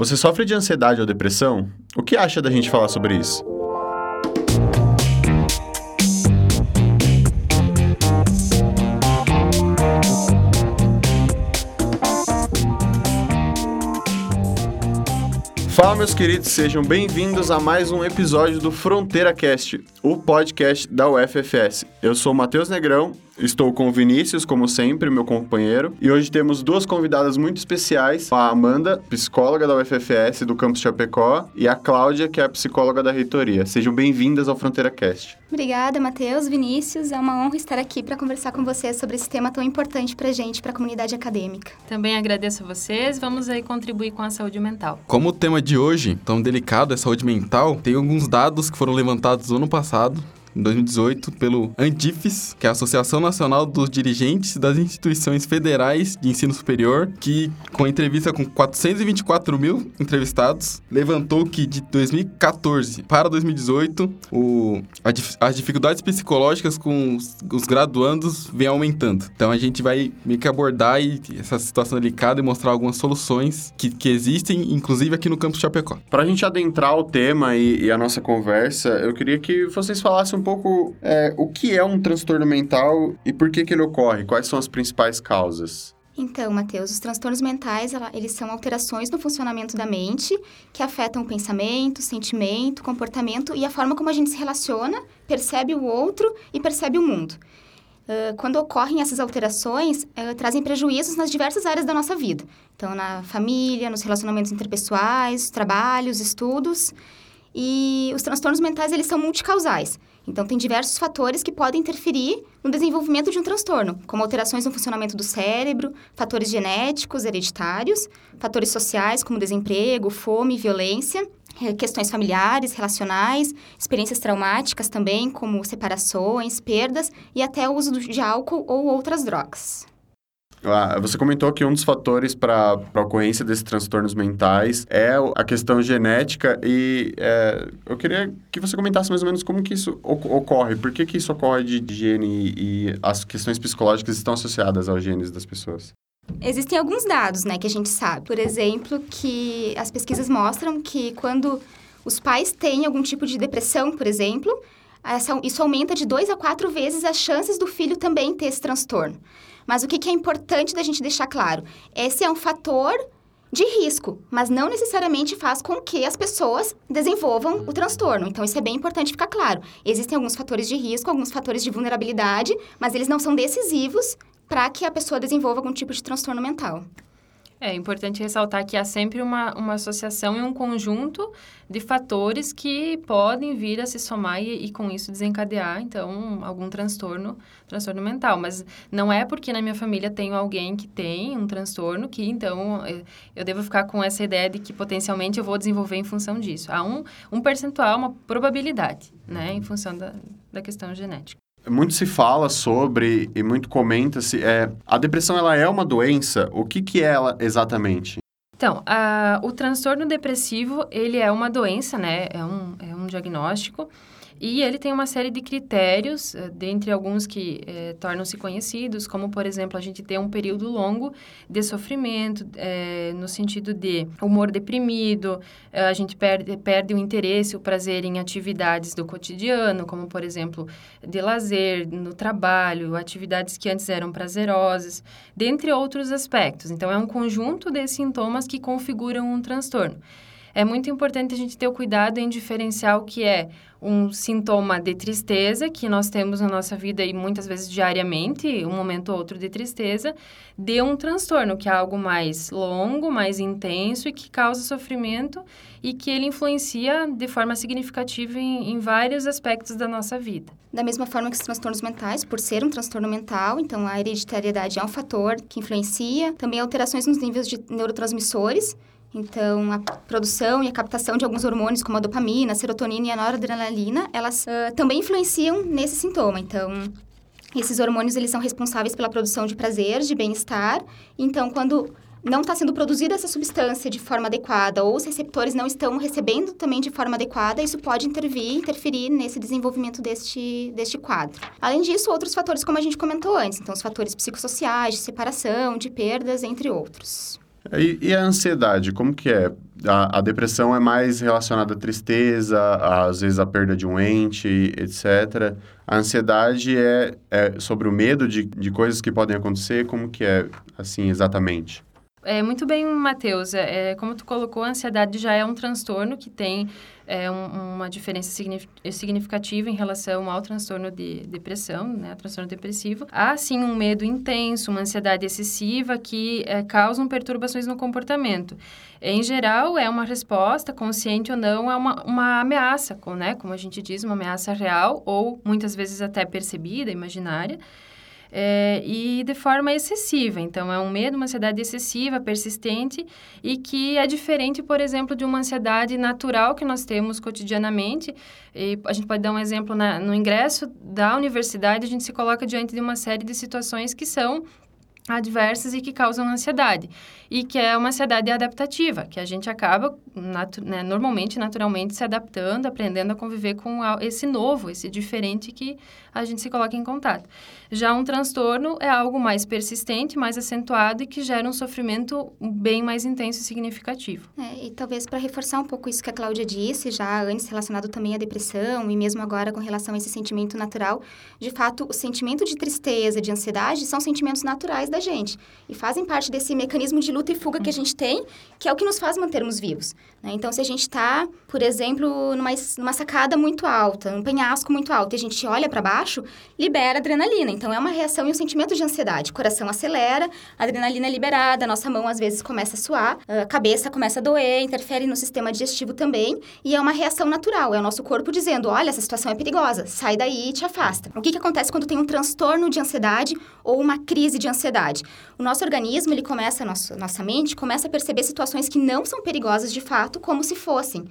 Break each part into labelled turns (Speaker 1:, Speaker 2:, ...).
Speaker 1: Você sofre de ansiedade ou depressão? O que acha da gente falar sobre isso? Fala, meus queridos, sejam bem-vindos a mais um episódio do Fronteira Cast, o podcast da UFFS. Eu sou o Matheus Negrão Estou com o Vinícius, como sempre, meu companheiro. E hoje temos duas convidadas muito especiais: a Amanda, psicóloga da UFFS do campus Chapecó, e a Cláudia, que é a psicóloga da reitoria. Sejam bem-vindas ao Fronteira Cast.
Speaker 2: Obrigada, Matheus, Vinícius. É uma honra estar aqui para conversar com vocês sobre esse tema tão importante para a gente, para a comunidade acadêmica.
Speaker 3: Também agradeço a vocês. Vamos aí contribuir com a saúde mental.
Speaker 4: Como o tema de hoje, tão delicado, é saúde mental, tem alguns dados que foram levantados no ano passado em 2018 pelo ANDIFES, que é a Associação Nacional dos Dirigentes das Instituições Federais de Ensino Superior, que, com entrevista com 424 mil entrevistados, levantou que de 2014 para 2018 o, a, as dificuldades psicológicas com os, os, graduandos vem aumentando. Então a gente vai meio que abordar essa situação delicada e mostrar algumas soluções que, que existem, inclusive aqui no campus Chapecó.
Speaker 1: Para a gente adentrar o tema e, e a nossa conversa, eu queria que vocês falassem um pouco é, o que é um transtorno mental e por que, que ele ocorre, quais são as principais causas.
Speaker 2: Então, Matheus, os transtornos mentais, eles são alterações no funcionamento da mente que afetam o pensamento, sentimento, comportamento e a forma como a gente se relaciona, percebe o outro e percebe o mundo. Uh, quando ocorrem essas alterações, uh, trazem prejuízos nas diversas áreas da nossa vida. Então, na família, nos relacionamentos interpessoais, trabalhos, estudos. E os transtornos mentais, eles são multicausais. Então, tem diversos fatores que podem interferir no desenvolvimento de um transtorno, como alterações no funcionamento do cérebro, fatores genéticos, hereditários, fatores sociais, como desemprego, fome, violência, eh, questões familiares, relacionais, experiências traumáticas também, como separações, perdas e até o uso de álcool ou outras drogas.
Speaker 1: Ah, você comentou que um dos fatores para a ocorrência desses transtornos mentais é a questão genética e é, eu queria que você comentasse mais ou menos como que isso ocorre, por que, que isso ocorre de gene e as questões psicológicas estão associadas aos genes das pessoas.
Speaker 2: Existem alguns dados, né, que a gente sabe. Por exemplo, que as pesquisas mostram que quando os pais têm algum tipo de depressão, por exemplo, essa, isso aumenta de dois a quatro vezes as chances do filho também ter esse transtorno. Mas o que, que é importante da gente deixar claro? Esse é um fator de risco, mas não necessariamente faz com que as pessoas desenvolvam o transtorno. Então, isso é bem importante ficar claro. Existem alguns fatores de risco, alguns fatores de vulnerabilidade, mas eles não são decisivos para que a pessoa desenvolva algum tipo de transtorno mental.
Speaker 3: É importante ressaltar que há sempre uma, uma associação e um conjunto de fatores que podem vir a se somar e, e, com isso desencadear, então, algum transtorno, transtorno mental. Mas não é porque na minha família tenho alguém que tem um transtorno que, então, eu, eu devo ficar com essa ideia de que potencialmente eu vou desenvolver em função disso. Há um, um percentual, uma probabilidade, né, em função da, da questão genética
Speaker 1: muito se fala sobre e muito comenta-se é a depressão ela é uma doença? O que que é ela exatamente?
Speaker 3: Então a, o transtorno depressivo ele é uma doença né? É um, é um diagnóstico e ele tem uma série de critérios, eh, dentre alguns que eh, tornam-se conhecidos, como, por exemplo, a gente ter um período longo de sofrimento, eh, no sentido de humor deprimido, a gente perde, perde o interesse, o prazer em atividades do cotidiano, como, por exemplo, de lazer, no trabalho, atividades que antes eram prazerosas, dentre outros aspectos. Então, é um conjunto de sintomas que configuram um transtorno é muito importante a gente ter o cuidado em diferenciar o que é um sintoma de tristeza que nós temos na nossa vida e muitas vezes diariamente, um momento ou outro de tristeza, de um transtorno, que é algo mais longo, mais intenso e que causa sofrimento e que ele influencia de forma significativa em, em vários aspectos da nossa vida.
Speaker 2: Da mesma forma que os transtornos mentais, por ser um transtorno mental, então a hereditariedade é um fator que influencia, também alterações nos níveis de neurotransmissores, então, a produção e a captação de alguns hormônios, como a dopamina, a serotonina e a noradrenalina, elas uh, também influenciam nesse sintoma. Então, esses hormônios, eles são responsáveis pela produção de prazer, de bem-estar. Então, quando não está sendo produzida essa substância de forma adequada ou os receptores não estão recebendo também de forma adequada, isso pode intervir, interferir nesse desenvolvimento deste, deste quadro. Além disso, outros fatores, como a gente comentou antes, então os fatores psicossociais, de separação, de perdas, entre outros.
Speaker 1: E, e, a ansiedade, como que é? a, a, depressão é mais relacionada à tristeza, às vezes à perda de um ente, etc. A ansiedade é, é sobre o medo de, de coisas que podem acontecer, como que é, assim, exatamente?
Speaker 3: É, muito bem, Matheus. É, é, como tu colocou, a ansiedade já é um transtorno que tem é, um, uma diferença significativa em relação ao transtorno de depressão, né, transtorno depressivo. Há, sim, um medo intenso, uma ansiedade excessiva que é, causam perturbações no comportamento. Em geral, é uma resposta, consciente ou não, a uma, uma ameaça, com, né, como a gente diz, uma ameaça real ou muitas vezes até percebida, imaginária, é, e de forma excessiva. Então, é um medo, uma ansiedade excessiva, persistente e que é diferente, por exemplo, de uma ansiedade natural que nós temos cotidianamente. E a gente pode dar um exemplo na, no ingresso da universidade, a gente se coloca diante de uma série de situações que são adversas e que causam ansiedade. E que é uma ansiedade adaptativa, que a gente acaba, natu né, normalmente, naturalmente, se adaptando, aprendendo a conviver com esse novo, esse diferente que a gente se coloca em contato. Já um transtorno é algo mais persistente, mais acentuado e que gera um sofrimento bem mais intenso e significativo.
Speaker 2: É, e talvez para reforçar um pouco isso que a Cláudia disse, já antes relacionado também à depressão e mesmo agora com relação a esse sentimento natural, de fato, o sentimento de tristeza, de ansiedade, são sentimentos naturais da gente e fazem parte desse mecanismo de luta e fuga que a gente tem, que é o que nos faz mantermos vivos. Né? Então, se a gente está, por exemplo, numa, numa sacada muito alta, num penhasco muito alto, e a gente olha para baixo, libera adrenalina. Então, é uma reação e um sentimento de ansiedade. O coração acelera, adrenalina é liberada, a nossa mão às vezes começa a suar, a cabeça começa a doer, interfere no sistema digestivo também, e é uma reação natural. É o nosso corpo dizendo: olha, essa situação é perigosa, sai daí e te afasta. O que, que acontece quando tem um transtorno de ansiedade ou uma crise de ansiedade? O nosso organismo, ele começa, nosso, nossa mente, começa a perceber situações que não são perigosas de fato como se fossem.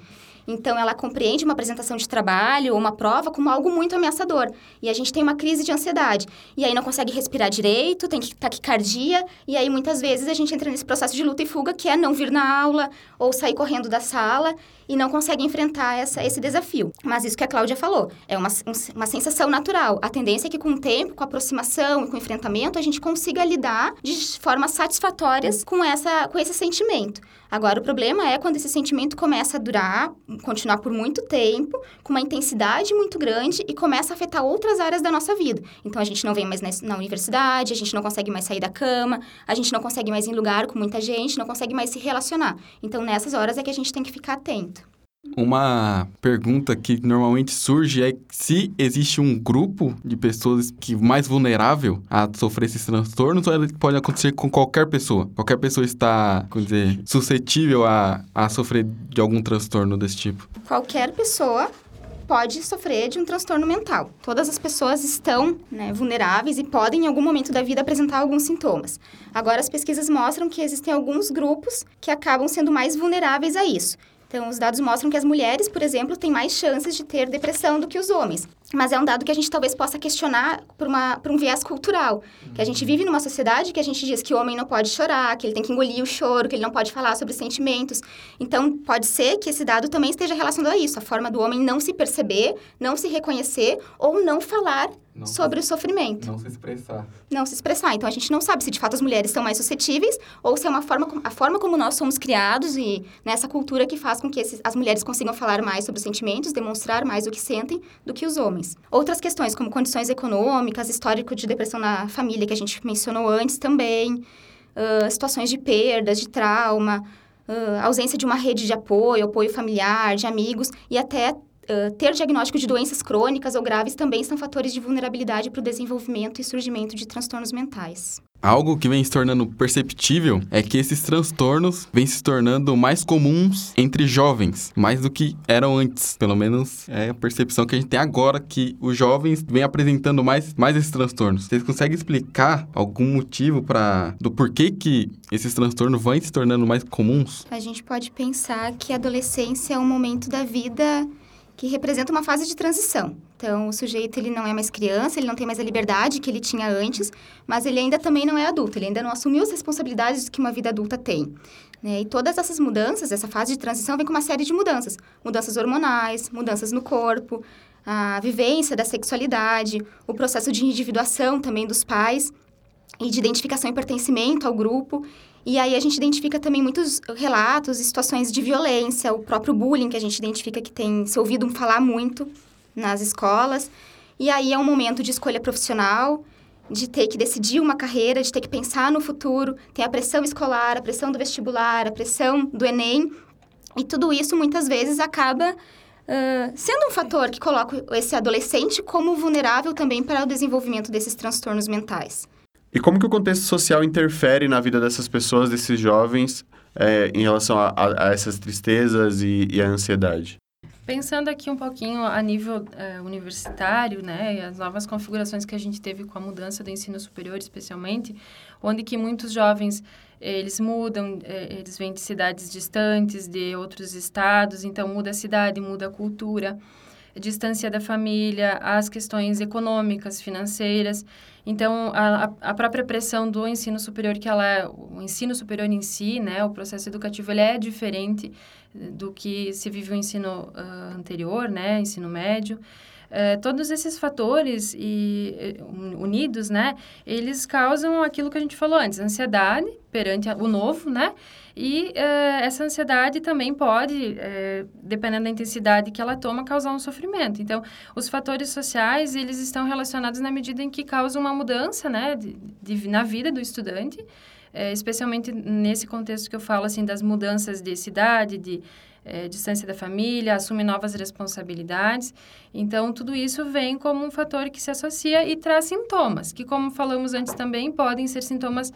Speaker 2: Então, ela compreende uma apresentação de trabalho ou uma prova como algo muito ameaçador. E a gente tem uma crise de ansiedade. E aí não consegue respirar direito, tem taquicardia. E aí, muitas vezes, a gente entra nesse processo de luta e fuga, que é não vir na aula ou sair correndo da sala e não consegue enfrentar essa, esse desafio. Mas isso que a Cláudia falou, é uma, uma sensação natural. A tendência é que com o tempo, com a aproximação e com o enfrentamento, a gente consiga lidar de formas satisfatórias com, essa, com esse sentimento. Agora, o problema é quando esse sentimento começa a durar, continuar por muito tempo, com uma intensidade muito grande e começa a afetar outras áreas da nossa vida. Então, a gente não vem mais na universidade, a gente não consegue mais sair da cama, a gente não consegue mais ir em lugar com muita gente, não consegue mais se relacionar. Então, nessas horas é que a gente tem que ficar atento.
Speaker 4: Uma pergunta que normalmente surge é se existe um grupo de pessoas que mais vulnerável a sofrer esses transtornos ou pode acontecer com qualquer pessoa? Qualquer pessoa está, como dizer, suscetível a, a sofrer de algum transtorno desse tipo?
Speaker 2: Qualquer pessoa pode sofrer de um transtorno mental. Todas as pessoas estão né, vulneráveis e podem, em algum momento da vida, apresentar alguns sintomas. Agora, as pesquisas mostram que existem alguns grupos que acabam sendo mais vulneráveis a isso. Então, os dados mostram que as mulheres, por exemplo, têm mais chances de ter depressão do que os homens. Mas é um dado que a gente talvez possa questionar por, uma, por um viés cultural. Que a gente vive numa sociedade que a gente diz que o homem não pode chorar, que ele tem que engolir o choro, que ele não pode falar sobre sentimentos. Então, pode ser que esse dado também esteja relacionado a isso. A forma do homem não se perceber, não se reconhecer ou não falar não sobre
Speaker 4: se,
Speaker 2: o sofrimento.
Speaker 4: Não se expressar.
Speaker 2: Não se expressar. Então, a gente não sabe se de fato as mulheres são mais suscetíveis ou se é uma forma, a forma como nós somos criados e nessa cultura que faz com que esses, as mulheres consigam falar mais sobre os sentimentos, demonstrar mais o que sentem do que os homens. Outras questões, como condições econômicas, histórico de depressão na família, que a gente mencionou antes também, uh, situações de perdas, de trauma, uh, ausência de uma rede de apoio, apoio familiar, de amigos e até Uh, ter diagnóstico de doenças crônicas ou graves também são fatores de vulnerabilidade para o desenvolvimento e surgimento de transtornos mentais.
Speaker 4: Algo que vem se tornando perceptível é que esses transtornos vêm se tornando mais comuns entre jovens, mais do que eram antes. Pelo menos é a percepção que a gente tem agora que os jovens vêm apresentando mais, mais esses transtornos. Vocês conseguem explicar algum motivo para do porquê que esses transtornos vão se tornando mais comuns?
Speaker 2: A gente pode pensar que a adolescência é um momento da vida que representa uma fase de transição. Então, o sujeito ele não é mais criança, ele não tem mais a liberdade que ele tinha antes, mas ele ainda também não é adulto, ele ainda não assumiu as responsabilidades que uma vida adulta tem. Né? E todas essas mudanças, essa fase de transição vem com uma série de mudanças. Mudanças hormonais, mudanças no corpo, a vivência da sexualidade, o processo de individuação também dos pais. E de identificação e pertencimento ao grupo. E aí a gente identifica também muitos relatos e situações de violência, o próprio bullying que a gente identifica que tem se ouvido falar muito nas escolas. E aí é um momento de escolha profissional, de ter que decidir uma carreira, de ter que pensar no futuro. Tem a pressão escolar, a pressão do vestibular, a pressão do Enem. E tudo isso muitas vezes acaba uh, sendo um fator que coloca esse adolescente como vulnerável também para o desenvolvimento desses transtornos mentais.
Speaker 1: E como que o contexto social interfere na vida dessas pessoas, desses jovens, é, em relação a, a, a, essas tristezas e, e a ansiedade?
Speaker 3: Pensando aqui um pouquinho a nível é, universitário, né, as novas configurações que a gente teve com a mudança do ensino superior, especialmente, onde que muitos jovens eles mudam, é, eles vêm de cidades distantes, de outros estados, então muda a cidade, muda a cultura, distância da família, as questões econômicas, financeiras. Então, a, a própria pressão do ensino superior, que ela é, o ensino superior em si, né, o processo educativo, ele é diferente do que se vive o ensino uh, anterior, né, ensino médio. Uh, todos esses fatores e, unidos, né, eles causam aquilo que a gente falou antes, ansiedade perante o novo, né, e uh, essa ansiedade também pode, uh, dependendo da intensidade que ela toma, causar um sofrimento. Então, os fatores sociais, eles estão relacionados na medida em que causam uma mudança, né, de, de na vida do estudante, especialmente nesse contexto que eu falo, assim, das mudanças de cidade, de é, distância da família, assume novas responsabilidades. Então, tudo isso vem como um fator que se associa e traz sintomas, que, como falamos antes também, podem ser sintomas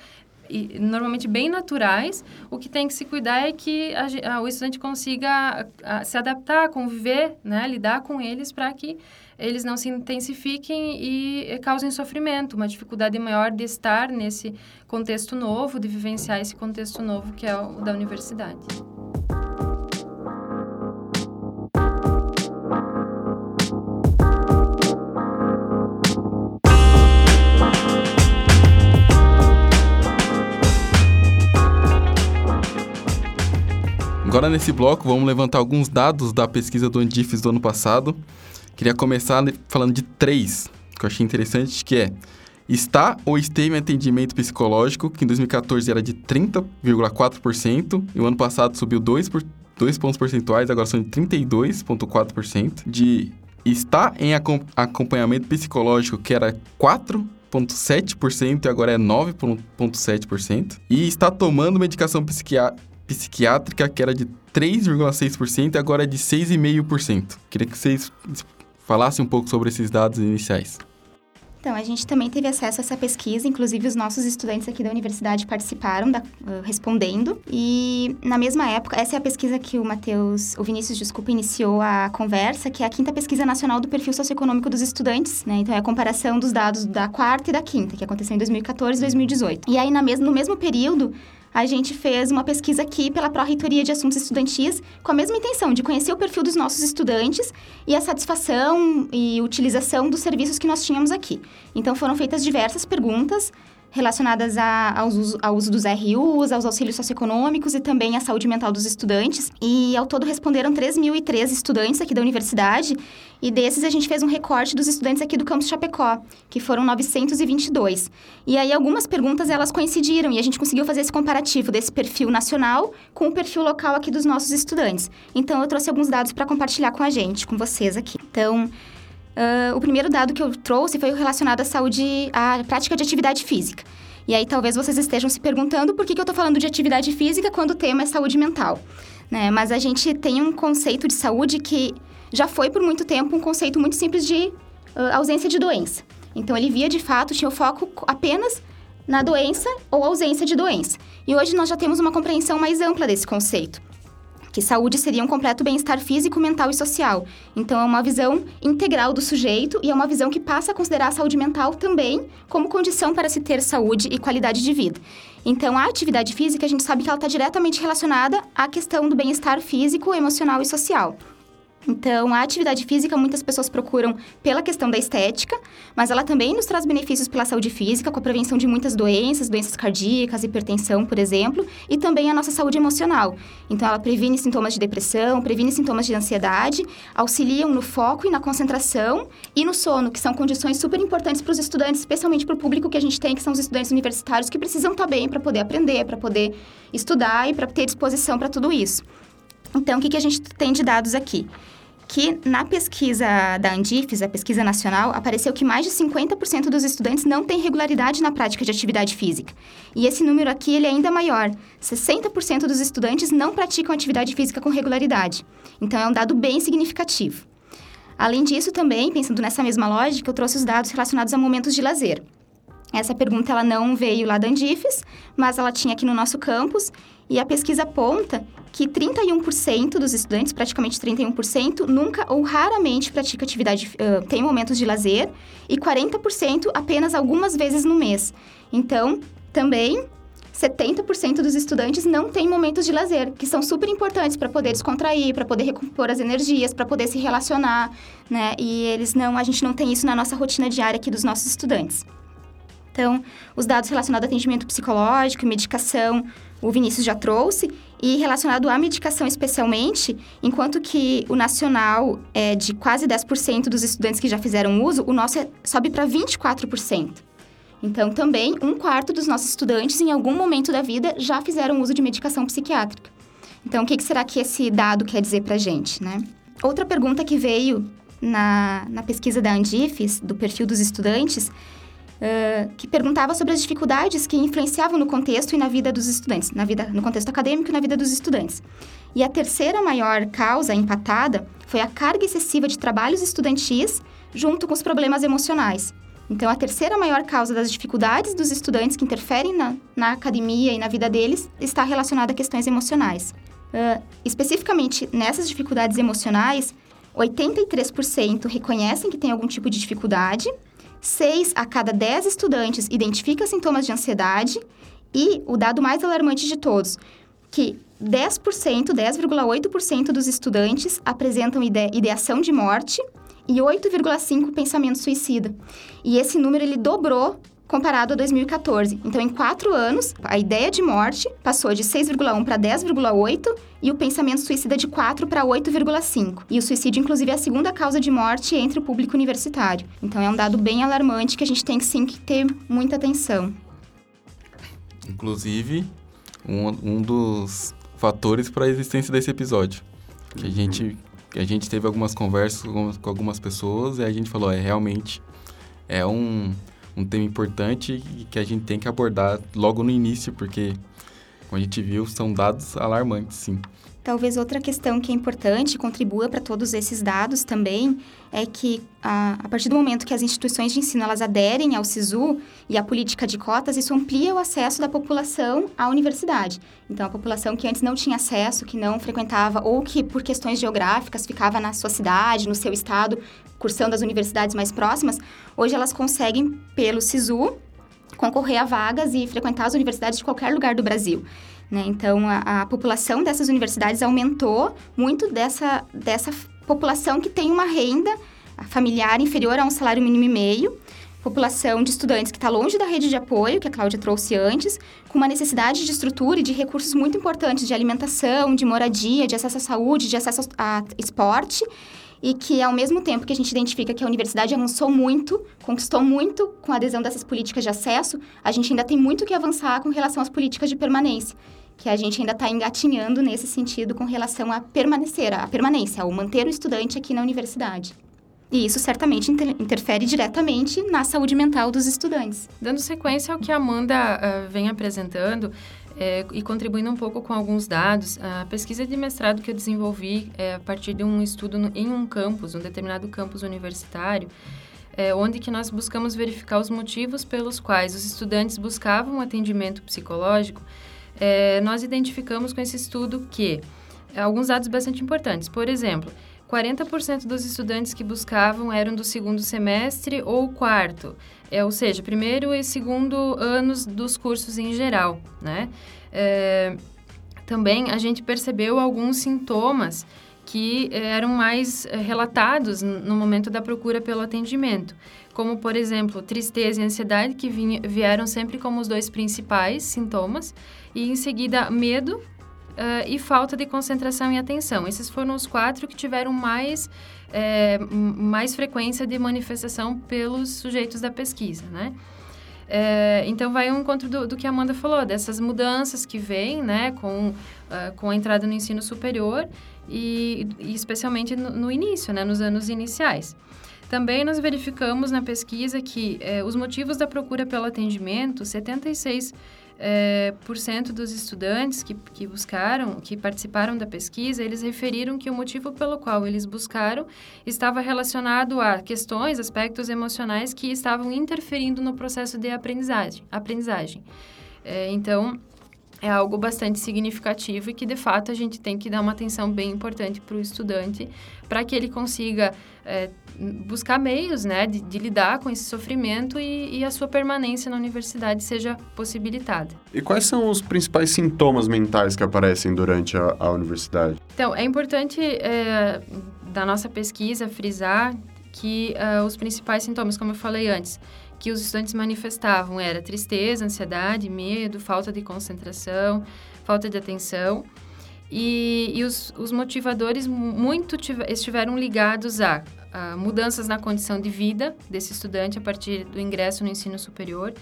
Speaker 3: e, normalmente bem naturais. O que tem que se cuidar é que a, a, o estudante consiga a, se adaptar, conviver, né, lidar com eles para que eles não se intensifiquem e causem sofrimento, uma dificuldade maior de estar nesse contexto novo, de vivenciar esse contexto novo que é o da universidade.
Speaker 4: Agora nesse bloco vamos levantar alguns dados da pesquisa do Andifes do ano passado. Queria começar falando de três, que eu achei interessante, que é está ou esteve em atendimento psicológico, que em 2014 era de 30,4%, e o ano passado subiu 2, por, 2 pontos percentuais, agora são de 32,4%. De está em acompanhamento psicológico, que era 4,7% e agora é 9,7%. E está tomando medicação psiquiátrica psiquiátrica, que era de 3,6% e agora é de 6,5%. Queria que vocês falassem um pouco sobre esses dados iniciais.
Speaker 2: Então, a gente também teve acesso a essa pesquisa, inclusive os nossos estudantes aqui da universidade participaram da, uh, respondendo. E na mesma época, essa é a pesquisa que o Matheus, o Vinícius, desculpa, iniciou a conversa, que é a quinta pesquisa nacional do perfil socioeconômico dos estudantes, né? Então é a comparação dos dados da quarta e da quinta, que aconteceu em 2014 e 2018. E aí, na mes no mesmo período, a gente fez uma pesquisa aqui pela Pró-Reitoria de Assuntos Estudantis com a mesma intenção, de conhecer o perfil dos nossos estudantes e a satisfação e utilização dos serviços que nós tínhamos aqui. Então, foram feitas diversas perguntas relacionadas a, ao, uso, ao uso dos RUs, aos auxílios socioeconômicos e também à saúde mental dos estudantes. E ao todo responderam 3.003 estudantes aqui da universidade, e desses a gente fez um recorte dos estudantes aqui do campus Chapecó, que foram 922. E aí algumas perguntas elas coincidiram e a gente conseguiu fazer esse comparativo desse perfil nacional com o perfil local aqui dos nossos estudantes. Então eu trouxe alguns dados para compartilhar com a gente, com vocês aqui. Então, Uh, o primeiro dado que eu trouxe foi relacionado à saúde, à prática de atividade física. E aí talvez vocês estejam se perguntando por que, que eu estou falando de atividade física quando o tema é saúde mental. Né? Mas a gente tem um conceito de saúde que já foi por muito tempo um conceito muito simples de uh, ausência de doença. Então ele via de fato, tinha o foco apenas na doença ou ausência de doença. E hoje nós já temos uma compreensão mais ampla desse conceito que saúde seria um completo bem-estar físico, mental e social. Então, é uma visão integral do sujeito e é uma visão que passa a considerar a saúde mental também como condição para se ter saúde e qualidade de vida. Então, a atividade física, a gente sabe que ela está diretamente relacionada à questão do bem-estar físico, emocional e social. Então, a atividade física muitas pessoas procuram pela questão da estética, mas ela também nos traz benefícios pela saúde física, com a prevenção de muitas doenças, doenças cardíacas, hipertensão, por exemplo, e também a nossa saúde emocional. Então, ela previne sintomas de depressão, previne sintomas de ansiedade, auxiliam no foco e na concentração e no sono, que são condições super importantes para os estudantes, especialmente para o público que a gente tem, que são os estudantes universitários, que precisam estar bem para poder aprender, para poder estudar e para ter disposição para tudo isso. Então, o que, que a gente tem de dados aqui? Que na pesquisa da Andifes, a pesquisa nacional, apareceu que mais de 50% dos estudantes não têm regularidade na prática de atividade física. E esse número aqui ele é ainda maior. 60% dos estudantes não praticam atividade física com regularidade. Então é um dado bem significativo. Além disso, também, pensando nessa mesma lógica, eu trouxe os dados relacionados a momentos de lazer. Essa pergunta ela não veio lá da Andifes, mas ela tinha aqui no nosso campus, e a pesquisa aponta que 31% dos estudantes, praticamente 31%, nunca ou raramente pratica atividade, uh, tem momentos de lazer, e 40% apenas algumas vezes no mês. Então, também 70% dos estudantes não têm momentos de lazer, que são super importantes para poder descontrair, para poder recompor as energias, para poder se relacionar, né? E eles não, a gente não tem isso na nossa rotina diária aqui dos nossos estudantes. Então, os dados relacionados a atendimento psicológico, medicação, o Vinícius já trouxe, e relacionado à medicação especialmente, enquanto que o nacional é de quase 10% dos estudantes que já fizeram uso, o nosso é, sobe para 24%. Então, também, um quarto dos nossos estudantes, em algum momento da vida, já fizeram uso de medicação psiquiátrica. Então, o que, que será que esse dado quer dizer para a gente, né? Outra pergunta que veio na, na pesquisa da Andifes, do perfil dos estudantes, que perguntava sobre as dificuldades que influenciavam no contexto e na vida dos estudantes, na vida, no contexto acadêmico e na vida dos estudantes. E a terceira maior causa empatada foi a carga excessiva de trabalhos estudantis junto com os problemas emocionais. Então, a terceira maior causa das dificuldades dos estudantes que interferem na, na academia e na vida deles está relacionada a questões emocionais. Uh, especificamente nessas dificuldades emocionais, 83% reconhecem que tem algum tipo de dificuldade 6 a cada 10 estudantes identifica sintomas de ansiedade e o dado mais alarmante de todos, que 10%, 10,8% dos estudantes apresentam ide ideação de morte e 8,5% pensamento suicida. E esse número ele dobrou comparado a 2014. Então, em quatro anos, a ideia de morte passou de 6,1 para 10,8 e o pensamento suicida de 4 para 8,5. E o suicídio, inclusive, é a segunda causa de morte entre o público universitário. Então, é um dado bem alarmante que a gente tem sim que ter muita atenção.
Speaker 4: Inclusive, um, um dos fatores para a existência desse episódio. Que a gente, a gente teve algumas conversas com, algumas pessoas e a gente falou, é realmente é um um tema importante que a gente tem que abordar logo no início, porque, como a gente viu, são dados alarmantes, sim.
Speaker 2: Talvez outra questão que é importante, contribua para todos esses dados também, é que a, a, partir do momento que as instituições de ensino elas aderem ao SISU e à política de cotas, isso amplia o acesso da população à universidade. Então, a população que antes não tinha acesso, que não frequentava ou que por questões geográficas ficava na sua cidade, no seu estado, cursando as universidades mais próximas, hoje elas conseguem, pelo SISU, concorrer a vagas e frequentar as universidades de qualquer lugar do Brasil. Né? Então, a, a, população dessas universidades aumentou muito dessa, dessa população que tem uma renda familiar inferior a um salário mínimo e meio, população de estudantes que está longe da rede de apoio, que a Cláudia trouxe antes, com uma necessidade de estrutura e de recursos muito importantes de alimentação, de moradia, de acesso à saúde, de acesso a esporte, e que, ao mesmo tempo que a gente identifica que a universidade avançou muito, conquistou muito com a adesão dessas políticas de acesso, a gente ainda tem muito que avançar com relação às políticas de permanência, que a gente ainda está engatinhando nesse sentido com relação a permanecer, a permanência, ao manter o estudante aqui na universidade. E isso certamente interfere diretamente na saúde mental dos estudantes.
Speaker 3: Dando sequência ao que a Amanda uh, vem apresentando, é, e contribuindo um pouco com alguns dados, a pesquisa de mestrado que eu desenvolvi é, a partir de um estudo no, em um campus, um determinado campus universitário, é, onde que nós buscamos verificar os motivos pelos quais os estudantes buscavam atendimento psicológico, é, nós identificamos com esse estudo que alguns dados bastante importantes. Por exemplo, 40% dos estudantes que buscavam eram do segundo semestre ou quarto, é, ou seja, primeiro e segundo anos dos cursos em geral, né? É, também a gente percebeu alguns sintomas que eh, eram mais eh, relatados no momento da procura pelo atendimento, como, por exemplo, tristeza e ansiedade, que vieram sempre como os dois principais sintomas, e em seguida, medo uh, e falta de concentração e atenção. Esses foram os quatro que tiveram mais, é, mais frequência de manifestação pelos sujeitos da pesquisa, né? É, então, vai ao encontro do, do, que a Amanda falou, dessas mudanças que vêm, né, com, uh, com a entrada no ensino superior e, e especialmente no, no, início, né, nos anos iniciais. Também nós verificamos na pesquisa que eh, os motivos da procura pelo atendimento, 76 é, por cento dos estudantes que, que buscaram, que participaram da pesquisa, eles referiram que o motivo pelo qual eles buscaram estava relacionado a questões, aspectos emocionais que estavam interferindo no processo de aprendizagem. aprendizagem. É, então, é algo bastante significativo e que, de fato, a gente tem que dar uma atenção bem importante para o estudante, para que ele consiga é, buscar meios né, de, de, lidar com esse sofrimento e, e, a sua permanência na universidade seja possibilitada.
Speaker 1: E quais são os principais sintomas mentais que aparecem durante a, a universidade?
Speaker 3: Então, é importante, é, da nossa pesquisa, frisar que uh, os principais sintomas, como eu falei antes, que os estudantes manifestavam era tristeza, ansiedade, medo, falta de concentração, falta de atenção. E, e os, os, motivadores muito estiveram ligados a, a, mudanças na condição de vida desse estudante a partir do ingresso no ensino superior,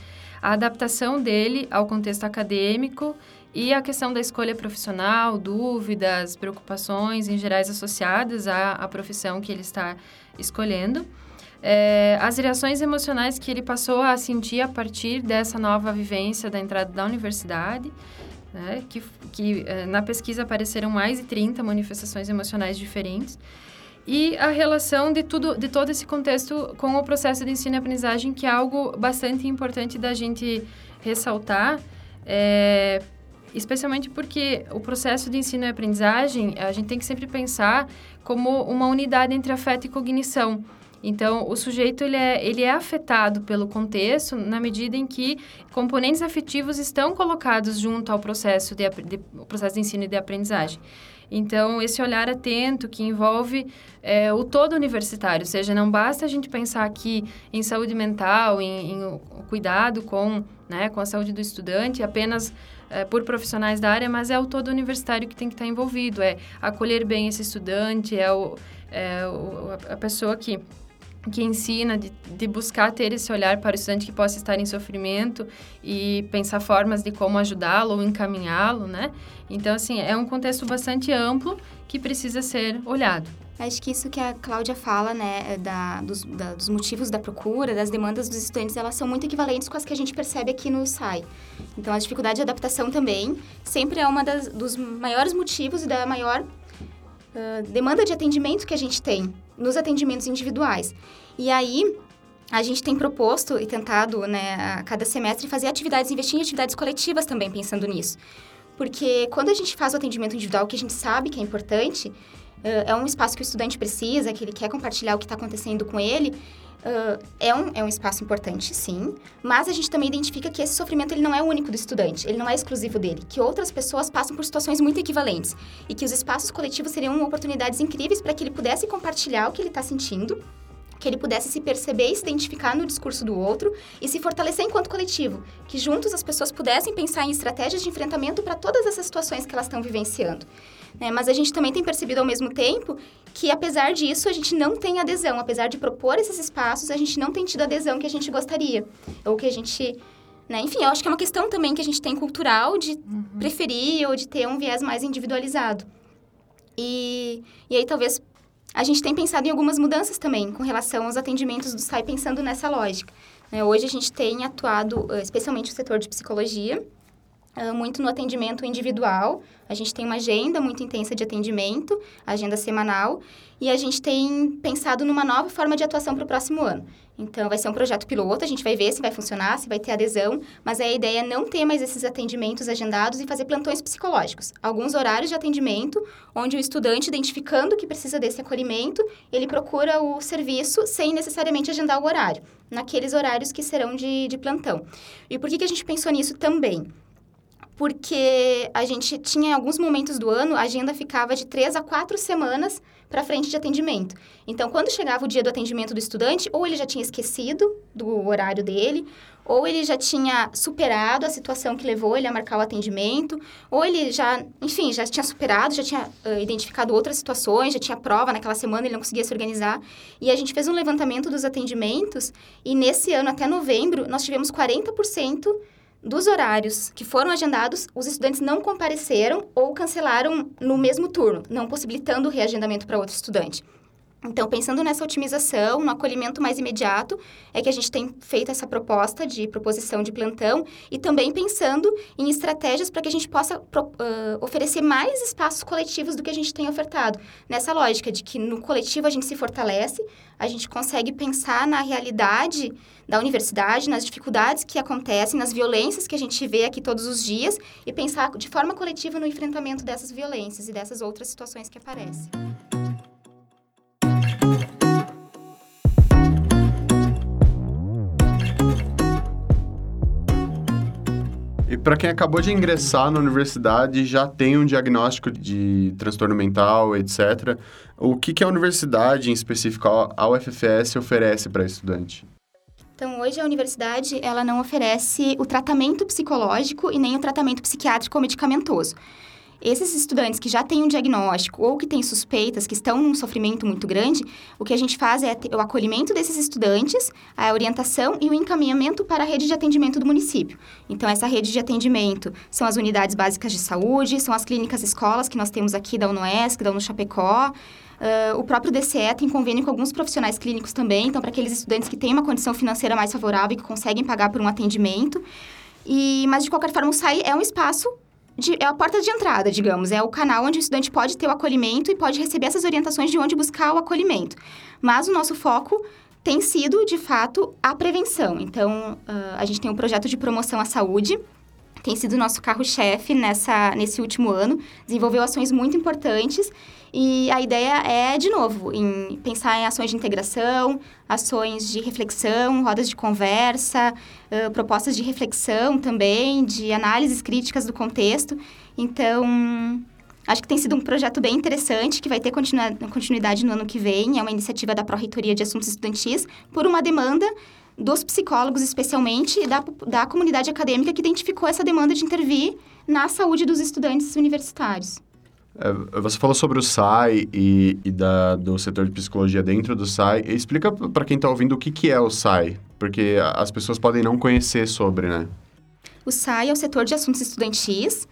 Speaker 3: a adaptação dele ao contexto acadêmico e a questão da escolha profissional, dúvidas, preocupações em gerais associadas à, à profissão que ele está escolhendo. É, as reações emocionais que ele passou a sentir a partir dessa nova vivência da entrada da universidade, né, que, que é, na pesquisa apareceram mais de 30 manifestações emocionais diferentes, e a relação de tudo, de todo esse contexto com o processo de ensino e aprendizagem, que é algo bastante importante da gente ressaltar, é, especialmente porque o processo de ensino e aprendizagem a gente tem que sempre pensar como uma unidade entre afeto e cognição. Então, o sujeito ele é, ele é afetado pelo contexto na medida em que componentes afetivos estão colocados junto ao processo de, de, processo de ensino e de aprendizagem. Então, esse olhar atento que envolve é, o todo universitário, ou seja, não basta a gente pensar aqui em saúde mental, em, em cuidado com, né, com a saúde do estudante, apenas é, por profissionais da área, mas é o todo universitário que tem que estar envolvido, é acolher bem esse estudante, é, o, é o, a pessoa que que ensina de, de, buscar ter esse olhar para o estudante que possa estar em sofrimento e pensar formas de como ajudá-lo ou encaminhá-lo, né? Então, assim, é um contexto bastante amplo que precisa ser olhado.
Speaker 2: Acho que isso que a Cláudia fala, né, é da, dos, da, dos motivos da procura, das demandas dos estudantes, elas são muito equivalentes com as que a gente percebe aqui no SAI. Então, a dificuldade de adaptação também sempre é uma das, dos maiores motivos e da maior uh, demanda de atendimento que a gente tem nos atendimentos individuais. E aí, a gente tem proposto e tentado, né, a cada semestre fazer atividades, investir em atividades coletivas também, pensando nisso. Porque quando a gente faz o atendimento individual, que a gente sabe que é importante, é um espaço que o estudante precisa, que ele quer compartilhar o que está acontecendo com ele, Uh, é, um, é um espaço importante, sim, mas a gente também identifica que esse sofrimento ele não é único do estudante, ele não é exclusivo dele, que outras pessoas passam por situações muito equivalentes. E que os espaços coletivos seriam oportunidades incríveis para que ele pudesse compartilhar o que ele está sentindo, que ele pudesse se perceber e se identificar no discurso do outro e se fortalecer enquanto coletivo, que juntos as pessoas pudessem pensar em estratégias de enfrentamento para todas essas situações que elas estão vivenciando. Né? Mas a gente também tem percebido ao mesmo tempo que, apesar disso, a gente não tem adesão. Apesar de propor esses espaços, a gente não tem tido a adesão que a gente gostaria. Ou que a gente. Né? Enfim, eu acho que é uma questão também que a gente tem cultural de uhum. preferir ou de ter um viés mais individualizado. E, e aí, talvez, a gente tem pensado em algumas mudanças também com relação aos atendimentos do SAI, pensando nessa lógica. Né? Hoje, a gente tem atuado, eh, especialmente o setor de psicologia, muito no atendimento individual. A gente tem uma agenda muito intensa de atendimento, agenda semanal, e a gente tem pensado numa nova forma de atuação para o próximo ano. Então, vai ser um projeto piloto, a gente vai ver se vai funcionar, se vai ter adesão, mas a ideia é não ter mais esses atendimentos agendados e fazer plantões psicológicos. Alguns horários de atendimento, onde o estudante, identificando que precisa desse acolhimento, ele procura o serviço sem necessariamente agendar o horário, naqueles horários que serão de, de plantão. E por que, que a gente pensou nisso também? Porque a gente tinha em alguns momentos do ano, a agenda ficava de três a quatro semanas para frente de atendimento. Então, quando chegava o dia do atendimento do estudante, ou ele já tinha esquecido do horário dele, ou ele já tinha superado a situação que levou ele a marcar o atendimento, ou ele já, enfim, já tinha superado, já tinha uh, identificado outras situações, já tinha prova naquela semana, ele não conseguia se organizar. E a gente fez um levantamento dos atendimentos, e nesse ano, até novembro, nós tivemos 40% dos horários que foram agendados, os estudantes não compareceram ou cancelaram no mesmo turno, não possibilitando o reagendamento para outro estudante. Então, pensando nessa otimização, no acolhimento mais imediato, é que a gente tem feito essa proposta de proposição de plantão e também pensando em estratégias para que a gente possa uh, oferecer mais espaços coletivos do que a gente tem ofertado. Nessa lógica de que no coletivo a gente se fortalece, a gente consegue pensar na realidade da universidade, nas dificuldades que acontecem, nas violências que a gente vê aqui todos os dias e pensar de forma coletiva no enfrentamento dessas violências e dessas outras situações que aparecem.
Speaker 1: E para quem acabou de ingressar na universidade já tem um diagnóstico de transtorno mental, etc. O que, que a universidade, em específico a UFFS, oferece para estudante?
Speaker 2: Então, hoje a universidade ela não oferece o tratamento psicológico e nem o tratamento psiquiátrico ou medicamentoso. Esses estudantes que já têm um diagnóstico ou que têm suspeitas, que estão num sofrimento muito grande, o que a gente faz é o acolhimento desses estudantes, a orientação e o encaminhamento para a rede de atendimento do município. Então, essa rede de atendimento são as unidades básicas de saúde, são as clínicas escolas que nós temos aqui da UNOESC, da UNOChapecó, Uh, o próprio DCE tem convênio com alguns profissionais clínicos também, então, para aqueles estudantes que têm uma condição financeira mais favorável e que conseguem pagar por um atendimento. E, mas, de qualquer forma, o SAI é um espaço de, é a porta de entrada, digamos. É o canal onde o estudante pode ter o acolhimento e pode receber essas orientações de onde buscar o acolhimento. Mas o nosso foco tem sido, de fato, a prevenção. Então, uh, a gente tem um projeto de promoção à saúde, tem sido o nosso carro-chefe nesse último ano, desenvolveu ações muito importantes e a ideia é, de novo, em pensar em ações de integração, ações de reflexão, rodas de conversa, uh, propostas de reflexão também, de análises críticas do contexto. Então, acho que tem sido um projeto bem interessante, que vai ter continuidade no ano que vem. É uma iniciativa da Pró-Reitoria de Assuntos Estudantis, por uma demanda dos psicólogos, especialmente, e da, da comunidade acadêmica que identificou essa demanda de intervir na saúde dos estudantes universitários.
Speaker 1: É, você falou sobre o SAI e, e da, do setor de psicologia dentro do SAI. Explica para quem está ouvindo o que, que é o SAI, porque as pessoas podem não conhecer sobre, né?
Speaker 2: O SAI é o setor de assuntos estudantis.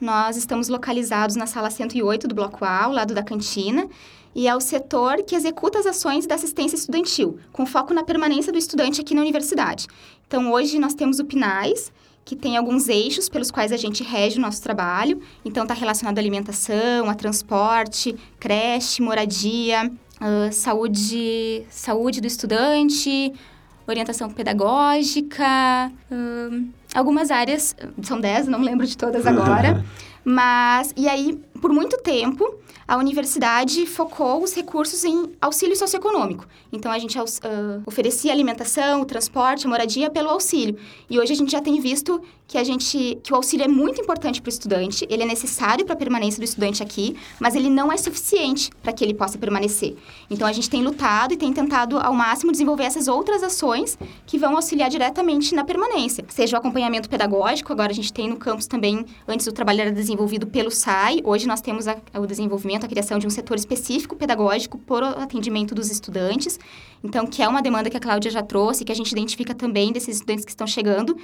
Speaker 2: Nós estamos localizados na sala 108 do Bloco A, ao lado da cantina, e é o setor que executa as ações da assistência estudantil, com foco na permanência do estudante aqui na universidade. Então, hoje nós temos o PNAES, que tem alguns eixos pelos quais a gente rege o nosso trabalho. Então, está relacionado à alimentação, a transporte, creche, moradia, uh, saúde, saúde do estudante, orientação pedagógica, uh, algumas áreas, são dez, não lembro de todas agora. mas, e aí, por muito tempo, a universidade focou os recursos em auxílio socioeconômico. Então, a gente uh, oferecia alimentação, transporte, moradia pelo auxílio. E hoje a gente já tem visto que, a gente, que o auxílio é muito importante para o estudante, ele é necessário para a permanência do estudante aqui, mas ele não é suficiente para que ele possa permanecer. Então, a gente tem lutado e tem tentado ao máximo desenvolver essas outras ações que vão auxiliar diretamente na permanência. Seja o acompanhamento pedagógico, agora a gente tem no campus também, antes o trabalho era desenvolvido pelo SAI, hoje nós temos a, o desenvolvimento, a criação de um setor específico pedagógico por atendimento dos estudantes, então, que é uma demanda que a Cláudia já trouxe, que a gente identifica também desses estudantes que estão chegando,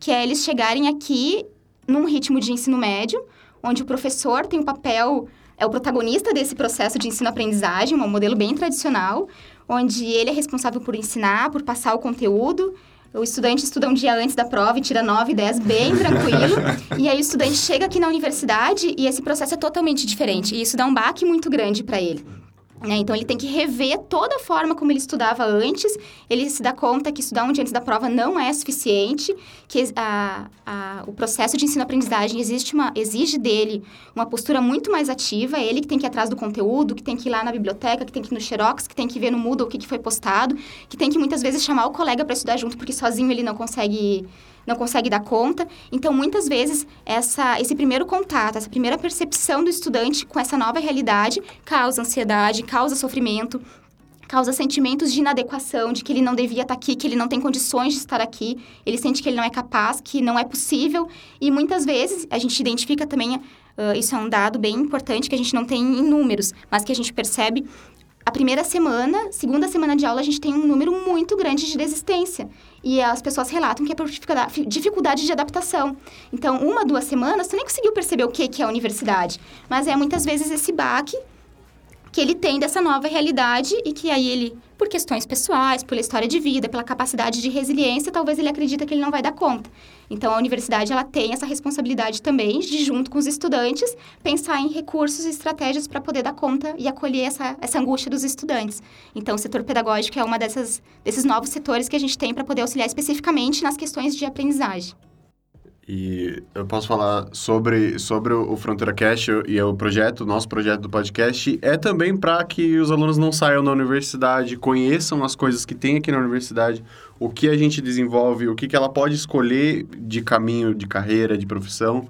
Speaker 2: que é eles chegarem aqui num ritmo de ensino médio, onde o professor tem um papel, é o protagonista desse processo de ensino-aprendizagem, um modelo bem tradicional, onde ele é responsável por ensinar, por passar o conteúdo. O estudante estuda um dia antes da prova e tira 9, 10 bem tranquilo. e aí o estudante chega aqui na universidade e esse processo é totalmente diferente. E isso dá um baque muito grande para ele. Né? Então, ele tem que rever toda a forma como ele estudava antes. Ele se dá conta que estudar um dia antes da prova não é suficiente, que a, a, o processo de ensino-aprendizagem exige dele uma postura muito mais ativa. É ele que tem que ir atrás do conteúdo, que tem que ir lá na biblioteca, que tem que ir no Xerox, que tem que ver no Moodle o que, que foi postado, que tem que muitas vezes chamar o colega para estudar junto, porque sozinho ele não consegue não consegue dar conta. Então, muitas vezes, essa, esse primeiro contato, essa primeira percepção do estudante com essa nova realidade causa ansiedade, causa sofrimento, causa sentimentos de inadequação, de que ele não devia estar aqui, que ele não tem condições de estar aqui, ele sente que ele não é capaz, que não é possível. E muitas vezes a gente identifica também, uh, isso é um dado bem importante que a gente não tem em números, mas que a gente percebe. A primeira semana, segunda semana de aula, a gente tem um número muito grande de desistência. E as pessoas relatam que é por dificuldade de adaptação. Então, uma, duas semanas, você nem conseguiu perceber o que é a universidade. Mas é muitas vezes esse baque que ele tem dessa nova realidade e que aí ele, por questões pessoais, pela história de vida, pela capacidade de resiliência, talvez ele acredita que ele não vai dar conta. Então, a universidade ela tem essa responsabilidade também de, junto com os estudantes, pensar em recursos e estratégias para poder dar conta e acolher essa, essa angústia dos estudantes. Então, o setor pedagógico é uma dessas, desses novos setores que a gente tem para poder auxiliar especificamente nas questões de aprendizagem.
Speaker 1: E eu posso falar sobre, sobre o Fronteira Cast e o projeto, o nosso projeto do podcast, é também para que os alunos não saiam da universidade, conheçam as coisas que tem aqui na universidade, o que a gente desenvolve, o que, que ela pode escolher de caminho, de carreira, de profissão.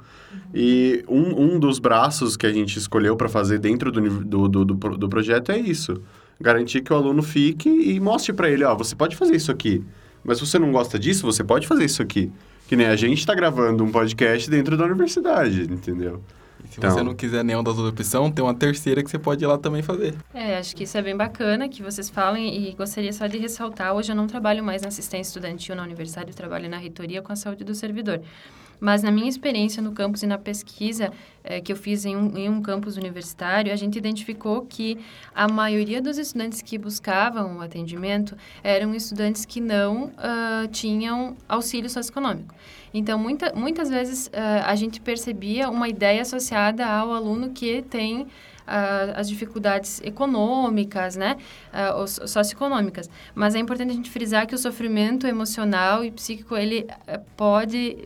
Speaker 1: E um, um dos braços que a gente escolheu para fazer dentro do, do, do, do, do projeto é isso. Garantir que o aluno fique e mostre para ele, ó, você pode fazer isso aqui. Mas se você não gosta disso, você pode fazer isso aqui. Que nem a gente está gravando um podcast dentro da universidade, entendeu?
Speaker 4: E se então... você não quiser nenhuma das outras opções, tem uma terceira que você pode ir lá também fazer.
Speaker 3: É, acho que isso é bem bacana que vocês falem e gostaria só de ressaltar, hoje eu não trabalho mais na assistência estudantil na universidade, eu trabalho na reitoria com a saúde do servidor. Mas na minha experiência no campus e na pesquisa é, que eu fiz em um, em um campus universitário, a gente identificou que a maioria dos estudantes que buscavam o atendimento eram estudantes que não uh, tinham auxílio socioeconômico. Então, muita, muitas vezes uh, a gente percebia uma ideia associada ao aluno que tem as dificuldades econômicas, né, uh, socioeconômicas. Mas é importante a gente frisar que o sofrimento emocional e psíquico, ele uh, pode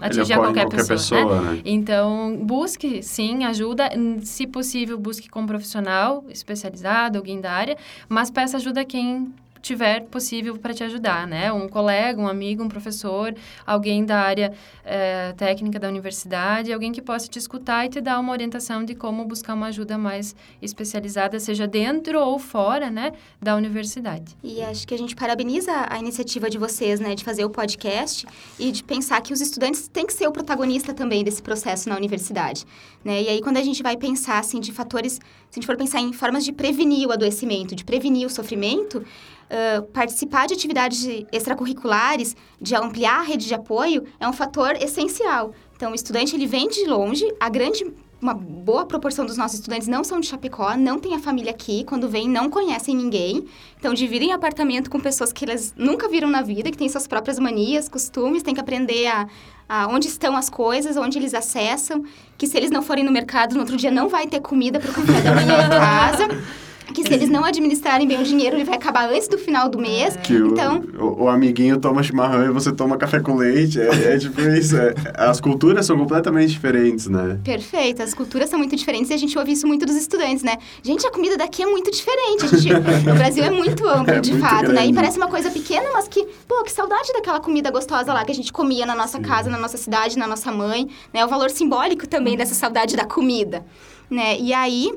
Speaker 3: atingir
Speaker 1: ele
Speaker 3: qualquer,
Speaker 1: qualquer
Speaker 3: pessoa,
Speaker 1: pessoa
Speaker 3: né?
Speaker 1: né?
Speaker 3: Então, busque, sim, ajuda. Se possível, busque com um profissional especializado, alguém da área, mas peça ajuda a quem tiver possível para te ajudar, né? Um colega, um amigo, um professor, alguém da área é, técnica da universidade, alguém que possa te escutar e te dar uma orientação de como buscar uma ajuda mais especializada, seja dentro ou fora, né, da universidade.
Speaker 2: E acho que a gente parabeniza a iniciativa de vocês, né, de fazer o podcast e de pensar que os estudantes têm que ser o protagonista também desse processo na universidade, né? E aí quando a gente vai pensar assim de fatores, se a gente for pensar em formas de prevenir o adoecimento, de prevenir o sofrimento, uh, participar de atividades extracurriculares, de ampliar a rede de apoio, é um fator essencial. Então, o estudante ele vem de longe, a grande uma boa proporção dos nossos estudantes não são de Chapecó, não tem a família aqui, quando vêm não conhecem ninguém. Então, dividem apartamento com pessoas que eles nunca viram na vida, que têm suas próprias manias, costumes, tem que aprender a, a onde estão as coisas, onde eles acessam, que se eles não forem no mercado, no outro dia não vai ter comida para o café da manhã em casa que se eles não administrarem bem o dinheiro, ele vai acabar antes do final do mês.
Speaker 1: Que então... o, o, amiguinho toma chimarrão e você toma café com leite. É, é tipo isso. É, as culturas são completamente diferentes, né?
Speaker 2: Perfeito. As culturas são muito diferentes e a gente ouve isso muito dos estudantes, né? Gente, a comida daqui é muito diferente. A gente, o Brasil é muito amplo, é de muito fato, grande. né? E parece uma coisa pequena, mas que, pô, que saudade daquela comida gostosa lá que a gente comia na nossa Sim. casa, na nossa cidade, na nossa mãe, né? O valor simbólico também dessa saudade da comida, né? E aí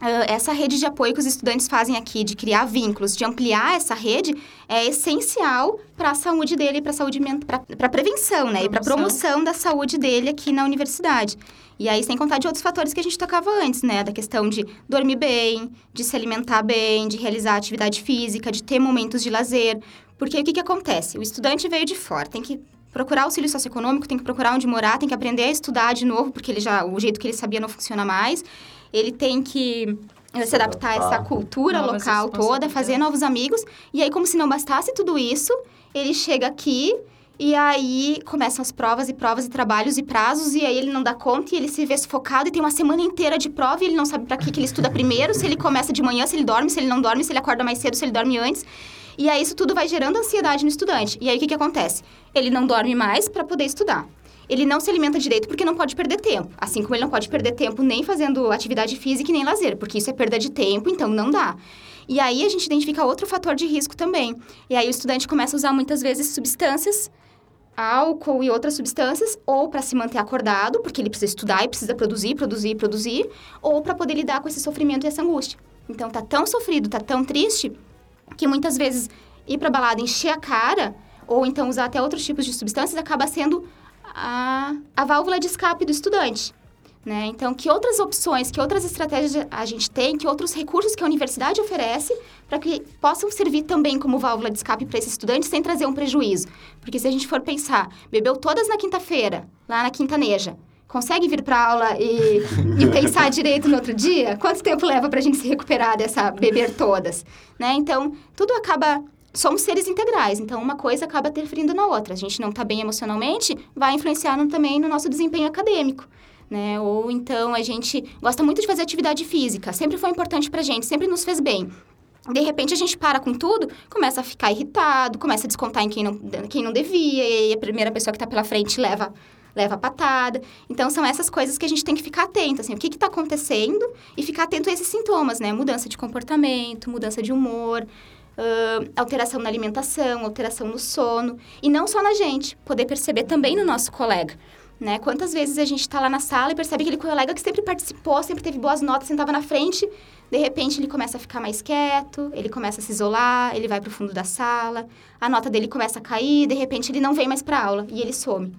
Speaker 2: essa rede de apoio que os estudantes fazem aqui, de criar vínculos, de ampliar essa rede, é essencial para a saúde dele, para a saúde para a prevenção, né? E para a promoção da saúde dele aqui na universidade. E aí, sem contar de outros fatores que a gente tocava antes, né? Da questão de dormir bem, de se alimentar bem, de realizar atividade física, de ter momentos de lazer. Porque o que, que acontece? O estudante veio de fora, tem que procurar auxílio socioeconômico, tem que procurar onde morar, tem que aprender a estudar de novo, porque ele já o jeito que ele sabia não funciona mais ele tem que eh, se adaptar a essa cultura Novas local toda, fazer novos amigos. E aí, como se não bastasse tudo isso, ele chega aqui e aí começam as provas e provas e trabalhos e prazos, e aí ele não dá conta e ele se vê sufocado e tem uma semana inteira de prova e ele não sabe para que, que ele estuda primeiro, se ele começa de manhã, se ele dorme, se ele não dorme, se ele acorda mais cedo, se ele dorme antes. E aí isso tudo vai gerando ansiedade no estudante. E aí o que, que acontece? Ele não dorme mais para poder estudar ele não se alimenta direito porque não pode perder tempo. Assim como ele não pode perder tempo nem fazendo atividade física e nem lazer, porque isso é perda de tempo, então não dá. E aí a gente identifica outro fator de risco também. E aí o estudante começa a usar muitas vezes substâncias álcool e outras substâncias, ou para se manter acordado, porque ele precisa estudar e precisa produzir, produzir, produzir, ou para poder lidar com esse sofrimento e essa angústia. Então tá tão sofrido, tá tão triste, que muitas vezes ir para balada encher a cara, ou então usar até outros tipos de substâncias, acaba sendo a, a válvula de escape do estudante. Né? Então, que outras opções, que outras estratégias a gente tem, que outros recursos que a universidade oferece para que possam servir também como válvula de escape para esse estudante sem trazer um prejuízo. Porque se a gente for pensar, bebeu todas na quinta-feira, lá na quintaneja, consegue vir para aula e, e pensar direito no outro dia? Quanto tempo leva para a gente se recuperar dessa beber todas? Né? Então, tudo acaba somos seres integrais, então uma coisa acaba interferindo na outra. A gente não está bem emocionalmente, vai influenciar no, também no nosso desempenho acadêmico né? Ou então a gente gosta muito de fazer atividade física, sempre foi importante pra gente, sempre nos fez bem. De repente a gente para com tudo, começa a ficar irritado, começa a descontar em quem não, quem não devia, e a primeira pessoa que está pela frente leva leva a patada. Então, são essas coisas que a gente tem que ficar atento, assim, o que está acontecendo e ficar atento a esses sintomas, né? Mudança de comportamento, mudança de humor, uh, alteração na alimentação, alteração no sono. E não só na gente, poder perceber também no nosso colega. Né? Quantas vezes a gente está lá na sala e percebe aquele colega que sempre participou, sempre teve boas notas, sentava na frente, de repente ele começa a ficar mais quieto, ele começa a se isolar, ele vai para o fundo da sala, a nota dele começa a cair, de repente ele não vem mais para aula e ele some.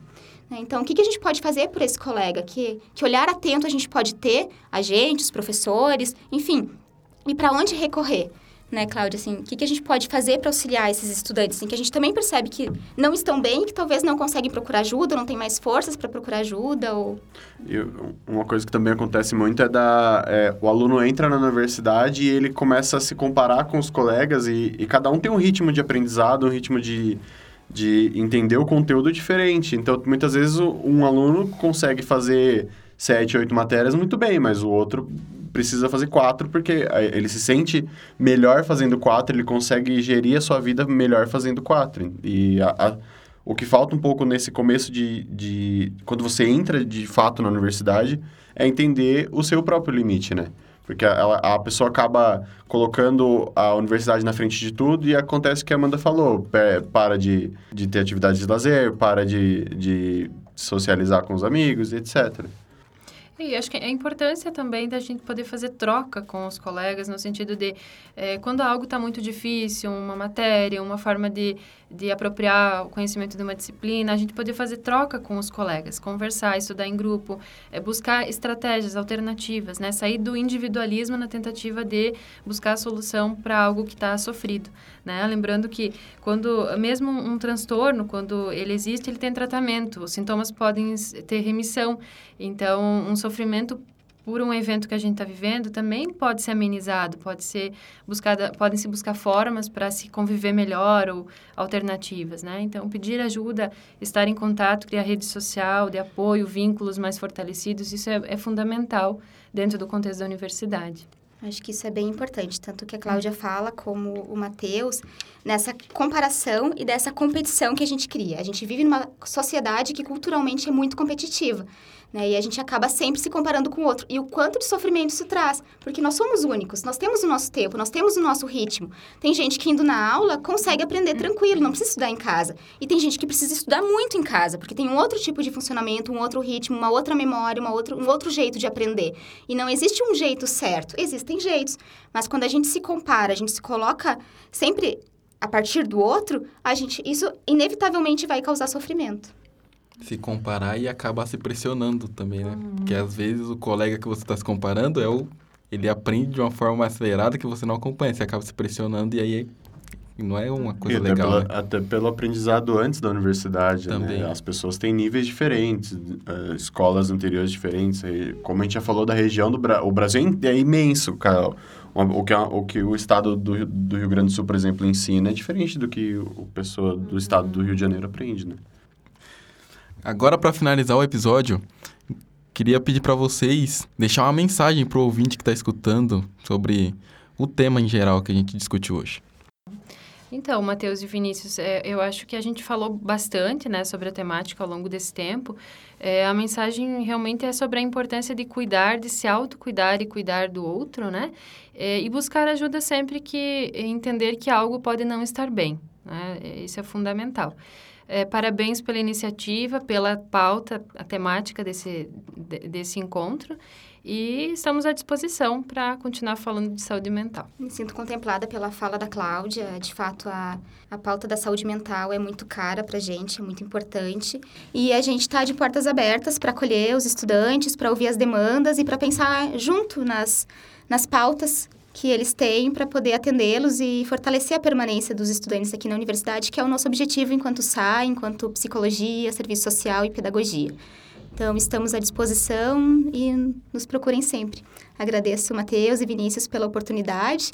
Speaker 2: Né? Então, o que, que a gente pode fazer por esse colega? Que, que olhar atento a gente pode ter, a gente, os professores, enfim, e para onde recorrer? Né, Cláudia? Assim, o que, que a gente pode fazer para auxiliar esses estudantes? Assim, que a gente também percebe que não estão bem, que talvez não conseguem procurar ajuda, não tem mais forças para procurar ajuda ou...
Speaker 1: E uma coisa que também acontece muito é da... É, o aluno entra na universidade e ele começa a se comparar com os colegas e, e cada um tem um ritmo de aprendizado, um ritmo de de entender o conteúdo diferente. Então, muitas vezes, um aluno consegue fazer sete, oito matérias muito bem, mas o outro precisa fazer quatro, porque ele se sente melhor fazendo quatro, ele consegue gerir a sua vida melhor fazendo quatro. E a, a, o que falta um pouco nesse começo de, de... Quando você entra de fato na universidade, é entender o seu próprio limite, né? Porque a, a pessoa acaba colocando a universidade na frente de tudo e acontece o que a Amanda falou. Para de, de ter atividades de lazer, para de, de socializar com os amigos, etc.
Speaker 3: E acho que a importância também da gente poder fazer troca com os colegas, no sentido de, é, quando algo está muito difícil, uma matéria, uma forma de, de apropriar o conhecimento de uma disciplina, a gente poder fazer troca com os colegas, conversar, estudar em grupo, é, buscar estratégias alternativas, né? Sair do individualismo na tentativa de buscar a solução para algo que está sofrido, né? Lembrando que quando, mesmo um transtorno, quando ele existe, ele tem tratamento, os sintomas podem ter remissão, então um sofrimento por um evento que a gente está vivendo também pode ser amenizado, pode ser buscada, podem se buscar formas para se conviver melhor ou alternativas, né? Então, pedir ajuda, estar em contato, criar rede social de apoio, vínculos mais fortalecidos, isso é, é fundamental dentro do contexto da universidade.
Speaker 2: Acho que isso é bem importante, tanto que a Cláudia fala como o Matheus, nessa comparação e dessa competição que a gente cria. A gente vive numa sociedade que culturalmente é muito competitiva. Né? E a gente acaba sempre se comparando com o outro. E o quanto de sofrimento isso traz. Porque nós somos únicos, nós temos o nosso tempo, nós temos o nosso ritmo. Tem gente que indo na aula consegue aprender tranquilo, não precisa estudar em casa. E tem gente que precisa estudar muito em casa, porque tem um outro tipo de funcionamento, um outro ritmo, uma outra memória, uma outra, um outro jeito de aprender. E não existe um jeito certo, existem jeitos. Mas quando a gente se compara, a gente se coloca sempre a partir do outro, a gente isso inevitavelmente vai causar sofrimento
Speaker 4: se comparar e acabar se pressionando também, né? Uhum. Porque às vezes o colega que você está se comparando é o ele aprende de uma forma acelerada que você não acompanha, você acaba se pressionando e aí não é uma coisa
Speaker 1: até
Speaker 4: legal.
Speaker 1: Pela,
Speaker 4: né?
Speaker 1: Até pelo aprendizado antes da universidade, né? Também. Né? As pessoas têm níveis diferentes, uh, escolas anteriores diferentes. Como a gente já falou da região do Brasil, o Brasil é, é imenso, cara. O que, o que o estado do, do Rio Grande do Sul, por exemplo, ensina é diferente do que o pessoa do estado do Rio de Janeiro aprende, né?
Speaker 4: Agora, para finalizar o episódio, queria pedir para vocês deixar uma mensagem para o ouvinte que está escutando sobre o tema em geral que a gente discutiu hoje.
Speaker 3: Então, Matheus e Vinícius, é, eu acho que a gente falou bastante né, sobre a temática ao longo desse tempo. É, a mensagem realmente é sobre a importância de cuidar, de se autocuidar e cuidar do outro, né? É, e buscar ajuda sempre que entender que algo pode não estar bem. Né? Isso é fundamental. É, parabéns pela iniciativa, pela pauta, a temática desse, de, desse encontro. E estamos à disposição para continuar falando de saúde mental.
Speaker 2: Me sinto contemplada pela fala da Cláudia. De fato, a, a pauta da saúde mental é muito cara para a gente, é muito importante. E a gente está de portas abertas para acolher os estudantes, para ouvir as demandas e para pensar junto nas, nas pautas que eles têm para poder atendê-los e fortalecer a permanência dos estudantes aqui na universidade, que é o nosso objetivo enquanto SAI, enquanto psicologia, serviço social e pedagogia. Então, estamos à disposição e nos procurem sempre. Agradeço Matheus e Vinícius pela oportunidade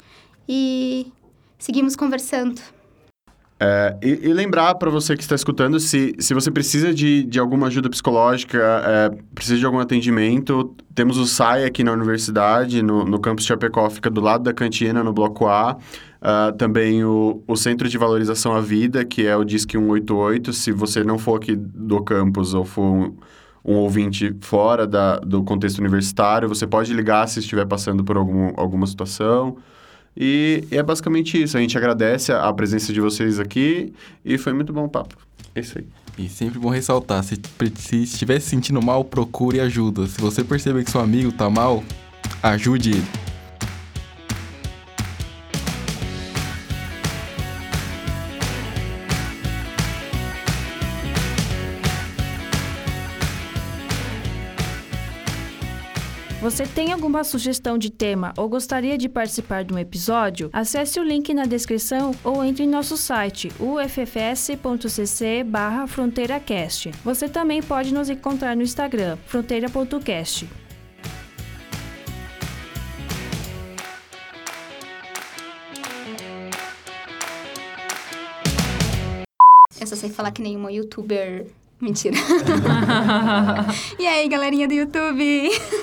Speaker 2: e seguimos conversando.
Speaker 1: É, e, e, lembrar para você que está escutando, se, se você precisa de, de alguma ajuda psicológica, é, precisa de algum atendimento, temos o SAI aqui na universidade, no, no campus Chapecó, fica do lado da cantina, no bloco A. Uh, também o, o Centro de Valorização à Vida, que é o DISC 188, se você não for aqui do campus ou for um, um ouvinte fora da, do contexto universitário, você pode ligar se estiver passando por algum, alguma situação. E, é basicamente isso. A gente agradece a, a, presença de vocês aqui e foi muito bom o papo. É isso aí.
Speaker 4: E sempre bom ressaltar, se, se estiver se sentindo mal, procure ajuda. Se você perceber que seu amigo está mal, ajude ele.
Speaker 5: Você tem alguma sugestão de tema ou gostaria de participar de um episódio? Acesse o link na descrição ou entre em nosso site uffs.cc/fronteiracast. Você também pode nos encontrar no Instagram fronteira.cast.
Speaker 2: Eu só sei falar que nenhuma youtuber Mentira. e aí, galerinha do YouTube?